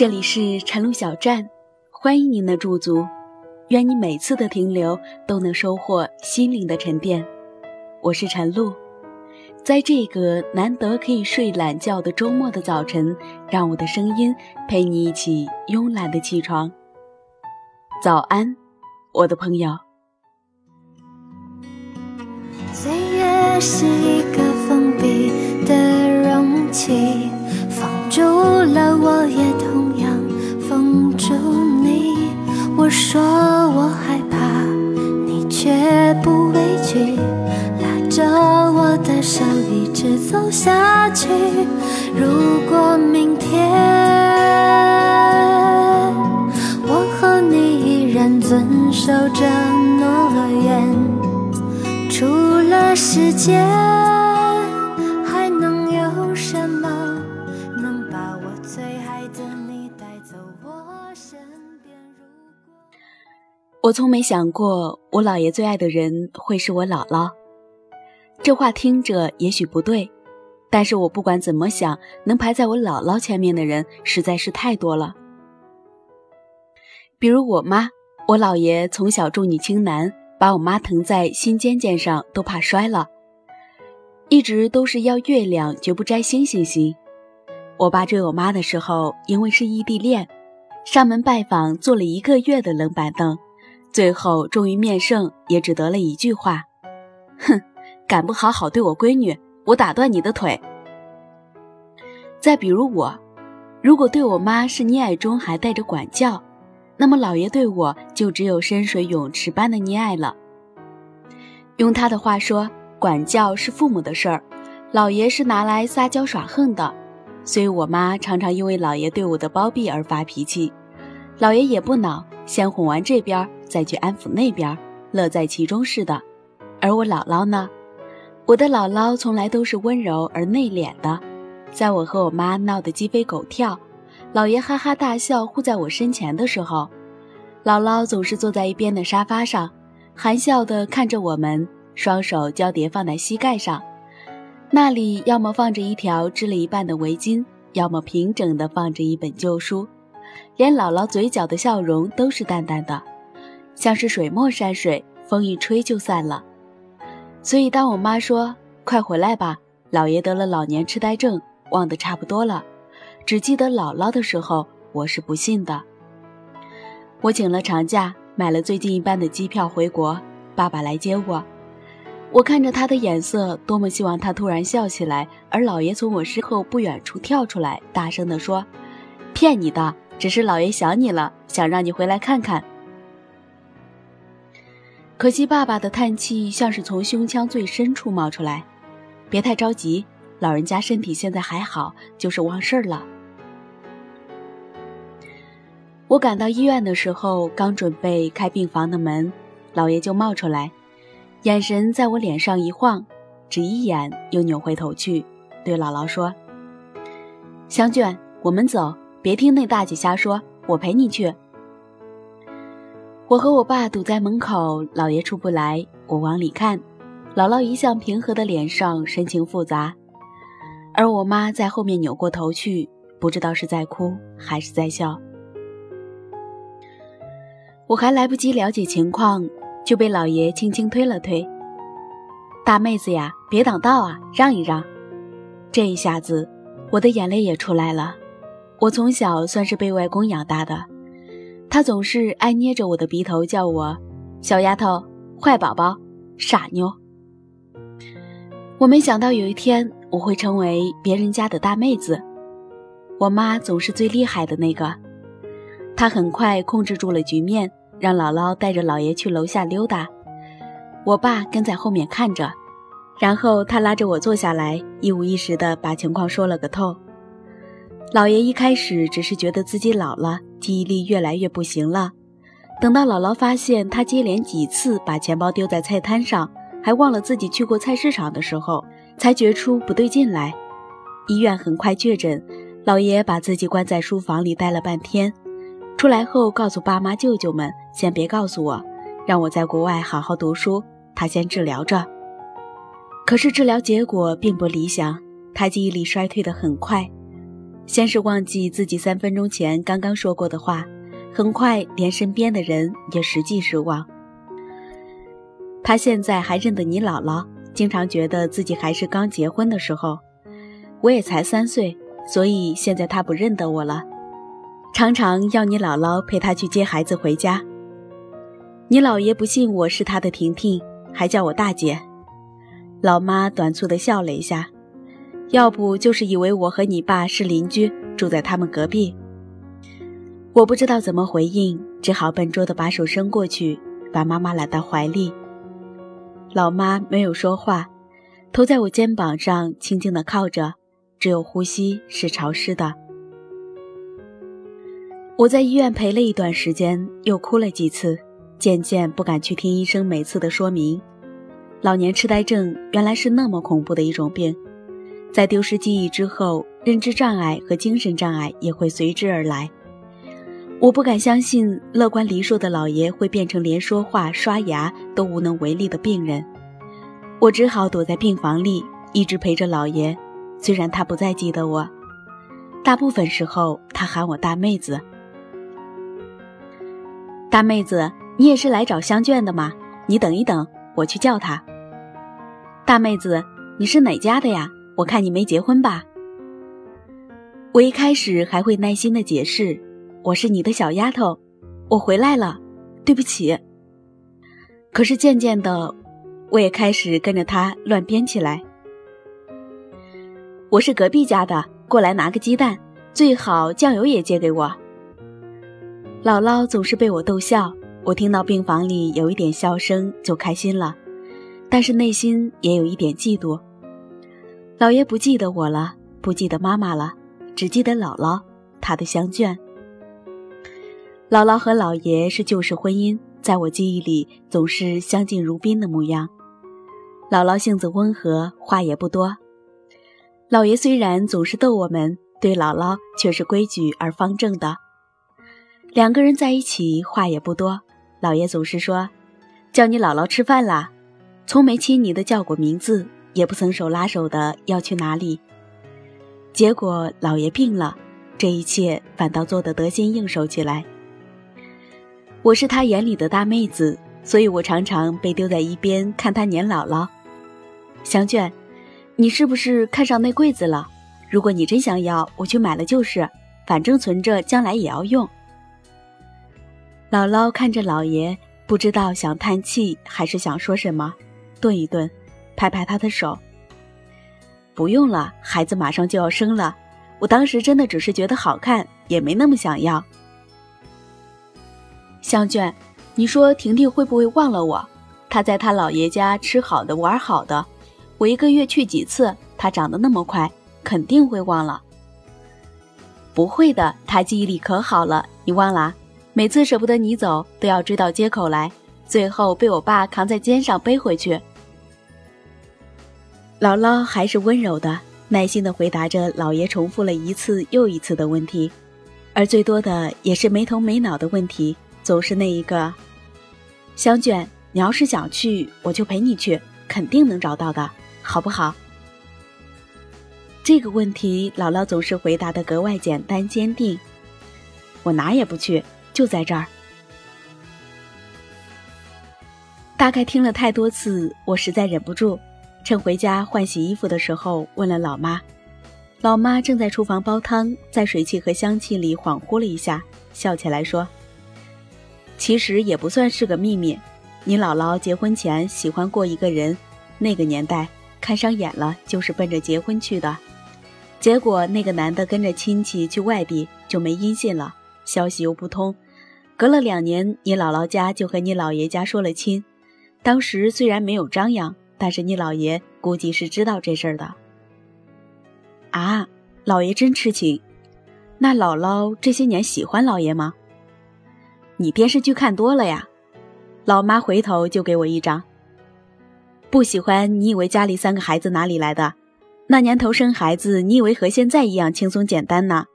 这里是晨露小站，欢迎您的驻足。愿你每次的停留都能收获心灵的沉淀。我是晨露，在这个难得可以睡懒觉的周末的早晨，让我的声音陪你一起慵懒的起床。早安，我的朋友。岁月是一如果明天我和你依然遵守着诺言。除了时间，还能有什么能把我最爱的你带走我身边？如果我从没想过，我姥爷最爱的人会是我姥姥。这话听着也许不对，但是我不管怎么想，能排在我姥姥前面的人实在是太多了。比如我妈，我姥爷从小重女轻男。把我妈疼在心尖尖上，都怕摔了。一直都是要月亮，绝不摘星星星。我爸追我妈的时候，因为是异地恋，上门拜访，坐了一个月的冷板凳，最后终于面圣，也只得了一句话：“哼，敢不好好对我闺女，我打断你的腿。”再比如我，如果对我妈是溺爱中还带着管教。那么，老爷对我就只有深水泳池般的溺爱了。用他的话说，管教是父母的事儿，老爷是拿来撒娇耍横的。所以我妈常常因为老爷对我的包庇而发脾气，老爷也不恼，先哄完这边，再去安抚那边，乐在其中似的。而我姥姥呢，我的姥姥从来都是温柔而内敛的，在我和我妈闹得鸡飞狗跳。姥爷哈哈大笑，护在我身前的时候，姥姥总是坐在一边的沙发上，含笑地看着我们，双手交叠放在膝盖上，那里要么放着一条织了一半的围巾，要么平整地放着一本旧书，连姥姥嘴角的笑容都是淡淡的，像是水墨山水，风一吹就散了。所以当我妈说“快回来吧，老爷得了老年痴呆症，忘得差不多了”。只记得姥姥的时候，我是不信的。我请了长假，买了最近一班的机票回国，爸爸来接我。我看着他的眼色，多么希望他突然笑起来，而老爷从我身后不远处跳出来，大声地说：“骗你的，只是老爷想你了，想让你回来看看。”可惜爸爸的叹气像是从胸腔最深处冒出来：“别太着急。”老人家身体现在还好，就是忘事儿了。我赶到医院的时候，刚准备开病房的门，老爷就冒出来，眼神在我脸上一晃，只一眼又扭回头去，对姥姥说：“香娟，我们走，别听那大姐瞎说，我陪你去。”我和我爸堵在门口，老爷出不来，我往里看，姥姥一向平和的脸上神情复杂。而我妈在后面扭过头去，不知道是在哭还是在笑。我还来不及了解情况，就被老爷轻轻推了推：“大妹子呀，别挡道啊，让一让。”这一下子，我的眼泪也出来了。我从小算是被外公养大的，他总是爱捏着我的鼻头叫我“小丫头”“坏宝宝”“傻妞”。我没想到有一天。我会成为别人家的大妹子，我妈总是最厉害的那个。她很快控制住了局面，让姥姥带着姥爷去楼下溜达，我爸跟在后面看着。然后他拉着我坐下来，一五一十的把情况说了个透。老爷一开始只是觉得自己老了，记忆力越来越不行了。等到姥姥发现他接连几次把钱包丢在菜摊上，还忘了自己去过菜市场的时候。才觉出不对劲来，医院很快确诊，姥爷把自己关在书房里待了半天，出来后告诉爸妈舅舅们先别告诉我，让我在国外好好读书，他先治疗着。可是治疗结果并不理想，他记忆力衰退的很快，先是忘记自己三分钟前刚刚说过的话，很快连身边的人也实际失望。他现在还认得你姥姥，经常觉得自己还是刚结婚的时候。我也才三岁，所以现在他不认得我了，常常要你姥姥陪他去接孩子回家。你姥爷不信我是他的婷婷，还叫我大姐。老妈短促地笑了一下。要不就是以为我和你爸是邻居，住在他们隔壁。我不知道怎么回应，只好笨拙地把手伸过去，把妈妈揽到怀里。老妈没有说话，头在我肩膀上轻轻地靠着，只有呼吸是潮湿的。我在医院陪了一段时间，又哭了几次，渐渐不敢去听医生每次的说明。老年痴呆症原来是那么恐怖的一种病。在丢失记忆之后，认知障碍和精神障碍也会随之而来。我不敢相信，乐观梨树的老爷会变成连说话、刷牙都无能为力的病人。我只好躲在病房里，一直陪着老爷。虽然他不再记得我，大部分时候他喊我大妹子。大妹子，你也是来找香卷的吗？你等一等，我去叫她。大妹子，你是哪家的呀？我看你没结婚吧？我一开始还会耐心的解释，我是你的小丫头，我回来了，对不起。可是渐渐的，我也开始跟着他乱编起来。我是隔壁家的，过来拿个鸡蛋，最好酱油也借给我。姥姥总是被我逗笑，我听到病房里有一点笑声就开心了，但是内心也有一点嫉妒。老爷不记得我了，不记得妈妈了，只记得姥姥，她的香眷。姥姥和老爷是旧式婚姻，在我记忆里总是相敬如宾的模样。姥姥性子温和，话也不多。老爷虽然总是逗我们，对姥姥却是规矩而方正的。两个人在一起话也不多，老爷总是说：“叫你姥姥吃饭啦。”从没亲昵的叫过名字。也不曾手拉手的要去哪里，结果老爷病了，这一切反倒做得得心应手起来。我是他眼里的大妹子，所以我常常被丢在一边看他撵姥姥。香卷，你是不是看上那柜子了？如果你真想要，我去买了就是，反正存着将来也要用。姥姥看着老爷，不知道想叹气还是想说什么，顿一顿。拍拍他的手。不用了，孩子马上就要生了。我当时真的只是觉得好看，也没那么想要。香娟，你说婷婷会不会忘了我？她在她姥爷家吃好的，玩好的。我一个月去几次？她长得那么快，肯定会忘了。不会的，她记忆力可好了。你忘了？每次舍不得你走，都要追到街口来，最后被我爸扛在肩上背回去。姥姥还是温柔的、耐心的回答着老爷重复了一次又一次的问题，而最多的也是没头没脑的问题，总是那一个：“香卷，你要是想去，我就陪你去，肯定能找到的，好不好？”这个问题，姥姥总是回答的格外简单坚定：“我哪也不去，就在这儿。”大概听了太多次，我实在忍不住。趁回家换洗衣服的时候，问了老妈。老妈正在厨房煲汤，在水汽和香气里恍惚了一下，笑起来说：“其实也不算是个秘密。你姥姥结婚前喜欢过一个人，那个年代看上眼了，就是奔着结婚去的。结果那个男的跟着亲戚去外地，就没音信了，消息又不通。隔了两年，你姥姥家就和你姥爷家说了亲。当时虽然没有张扬。”但是你姥爷估计是知道这事儿的。啊，姥爷真痴情。那姥姥这些年喜欢姥爷吗？你电视剧看多了呀。老妈回头就给我一张。不喜欢？你以为家里三个孩子哪里来的？那年头生孩子，你以为和现在一样轻松简单呢？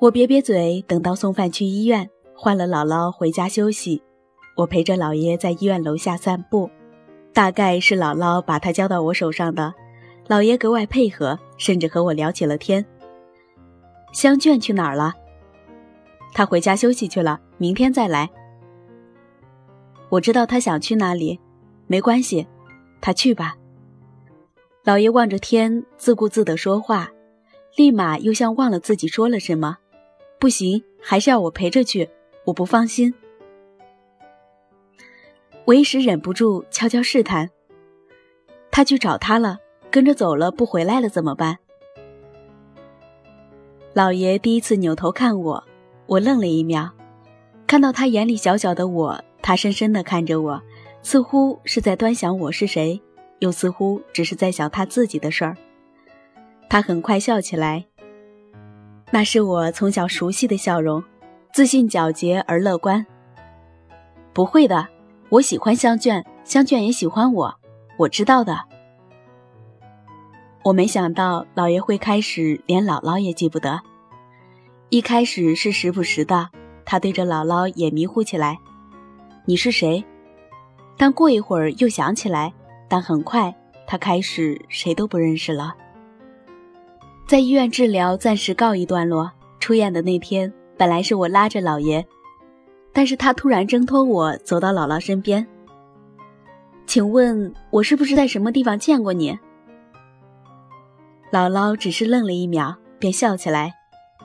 我瘪瘪嘴，等到送饭去医院，换了姥姥回家休息。我陪着姥爷在医院楼下散步，大概是姥姥把他交到我手上的。老爷格外配合，甚至和我聊起了天。香卷去哪儿了？他回家休息去了，明天再来。我知道他想去哪里，没关系，他去吧。老爷望着天，自顾自地说话，立马又像忘了自己说了什么。不行，还是要我陪着去，我不放心。我一时忍不住悄悄试探：他去找他了。跟着走了，不回来了怎么办？老爷第一次扭头看我，我愣了一秒，看到他眼里小小的我，他深深的看着我，似乎是在端详我是谁，又似乎只是在想他自己的事儿。他很快笑起来，那是我从小熟悉的笑容，自信、皎洁而乐观。不会的，我喜欢香卷，香卷也喜欢我，我知道的。我没想到老爷会开始连姥姥也记不得。一开始是时不时的，他对着姥姥也迷糊起来。你是谁？但过一会儿又想起来，但很快他开始谁都不认识了。在医院治疗暂时告一段落。出院的那天，本来是我拉着老爷，但是他突然挣脱我，走到姥姥身边。请问，我是不是在什么地方见过你？姥姥只是愣了一秒，便笑起来，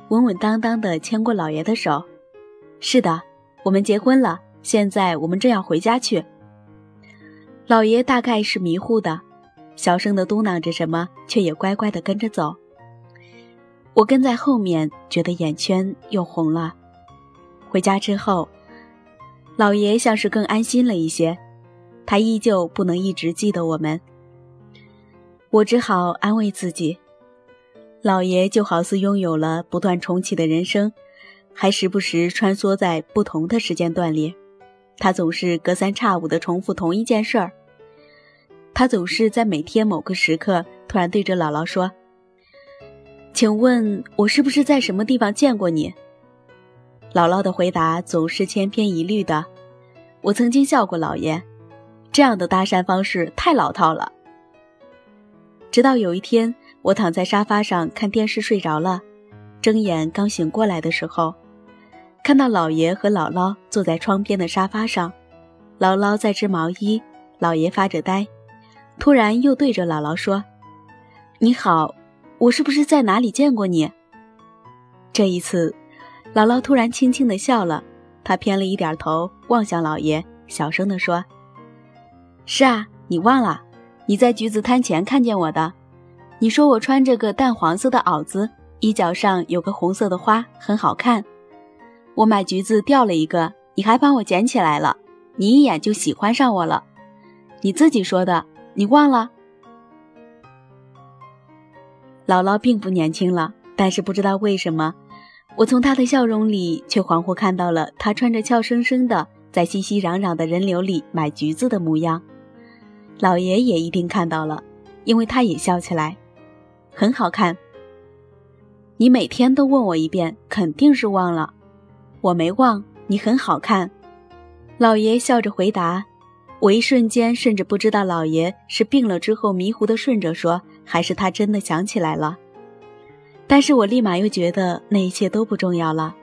稳稳当当的牵过老爷的手。是的，我们结婚了，现在我们正要回家去。老爷大概是迷糊的，小声的嘟囔着什么，却也乖乖的跟着走。我跟在后面，觉得眼圈又红了。回家之后，老爷像是更安心了一些，他依旧不能一直记得我们。我只好安慰自己，老爷就好似拥有了不断重启的人生，还时不时穿梭在不同的时间段里。他总是隔三差五地重复同一件事儿。他总是在每天某个时刻突然对着姥姥说：“请问我是不是在什么地方见过你？”姥姥的回答总是千篇一律的。我曾经笑过姥爷，这样的搭讪方式太老套了。直到有一天，我躺在沙发上看电视睡着了，睁眼刚醒过来的时候，看到姥爷和姥姥坐在窗边的沙发上，姥姥在织毛衣，姥爷发着呆，突然又对着姥姥说：“你好，我是不是在哪里见过你？”这一次，姥姥突然轻轻地笑了，她偏了一点头望向姥爷，小声地说：“是啊，你忘了。”你在橘子摊前看见我的，你说我穿着个淡黄色的袄子，衣角上有个红色的花，很好看。我买橘子掉了一个，你还帮我捡起来了，你一眼就喜欢上我了。你自己说的，你忘了？姥姥并不年轻了，但是不知道为什么，我从他的笑容里却恍惚看到了他穿着俏生生的，在熙熙攘攘的人流里买橘子的模样。老爷也一定看到了，因为他也笑起来，很好看。你每天都问我一遍，肯定是忘了。我没忘，你很好看。老爷笑着回答。我一瞬间甚至不知道老爷是病了之后迷糊的顺着说，还是他真的想起来了。但是我立马又觉得那一切都不重要了，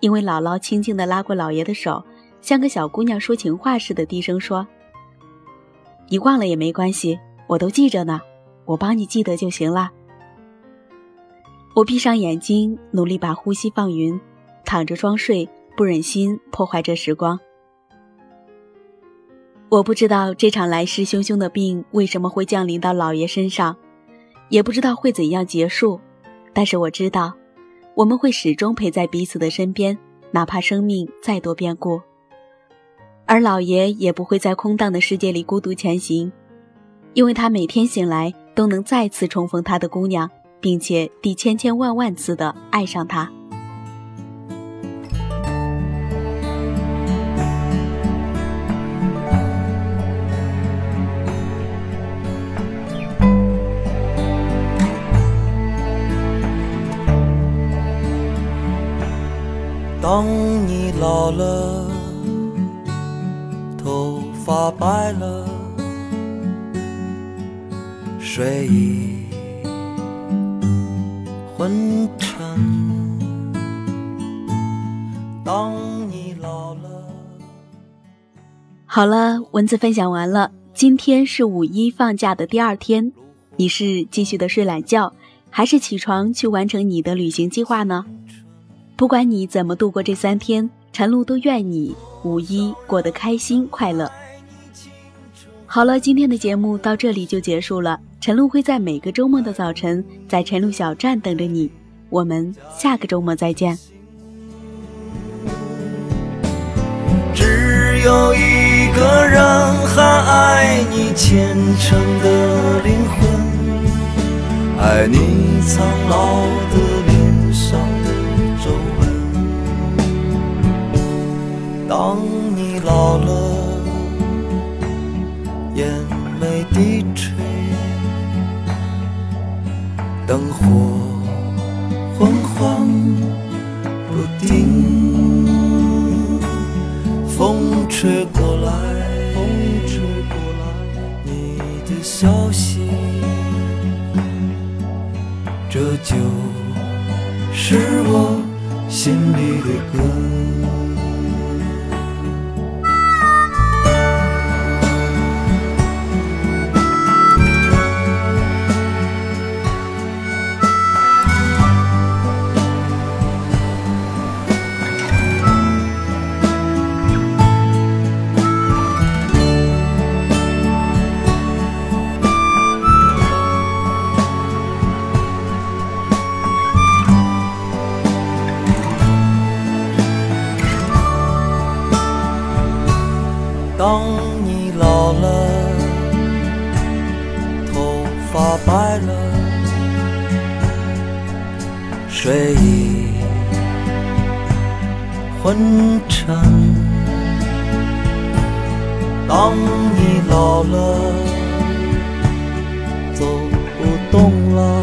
因为姥姥轻轻地拉过姥爷的手，像个小姑娘说情话似的低声说。你忘了也没关系，我都记着呢，我帮你记得就行了。我闭上眼睛，努力把呼吸放匀，躺着装睡，不忍心破坏这时光。我不知道这场来势汹汹的病为什么会降临到老爷身上，也不知道会怎样结束，但是我知道，我们会始终陪在彼此的身边，哪怕生命再多变故。而老爷也不会在空荡的世界里孤独前行，因为他每天醒来都能再次重逢他的姑娘，并且第千千万万次的爱上她。当你老了。头发白了，睡意昏沉。当你老了，好了，文字分享完了。今天是五一放假的第二天，你是继续的睡懒觉，还是起床去完成你的旅行计划呢？不管你怎么度过这三天，陈露都愿你五一过得开心快乐。好了，今天的节目到这里就结束了。陈露会在每个周末的早晨在陈露小站等着你，我们下个周末再见。只有一个人还爱你虔诚的灵魂，爱你苍老的当花白了，睡意昏沉。当你老了，走不动了，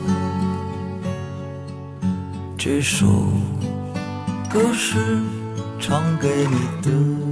这首歌是唱给你的。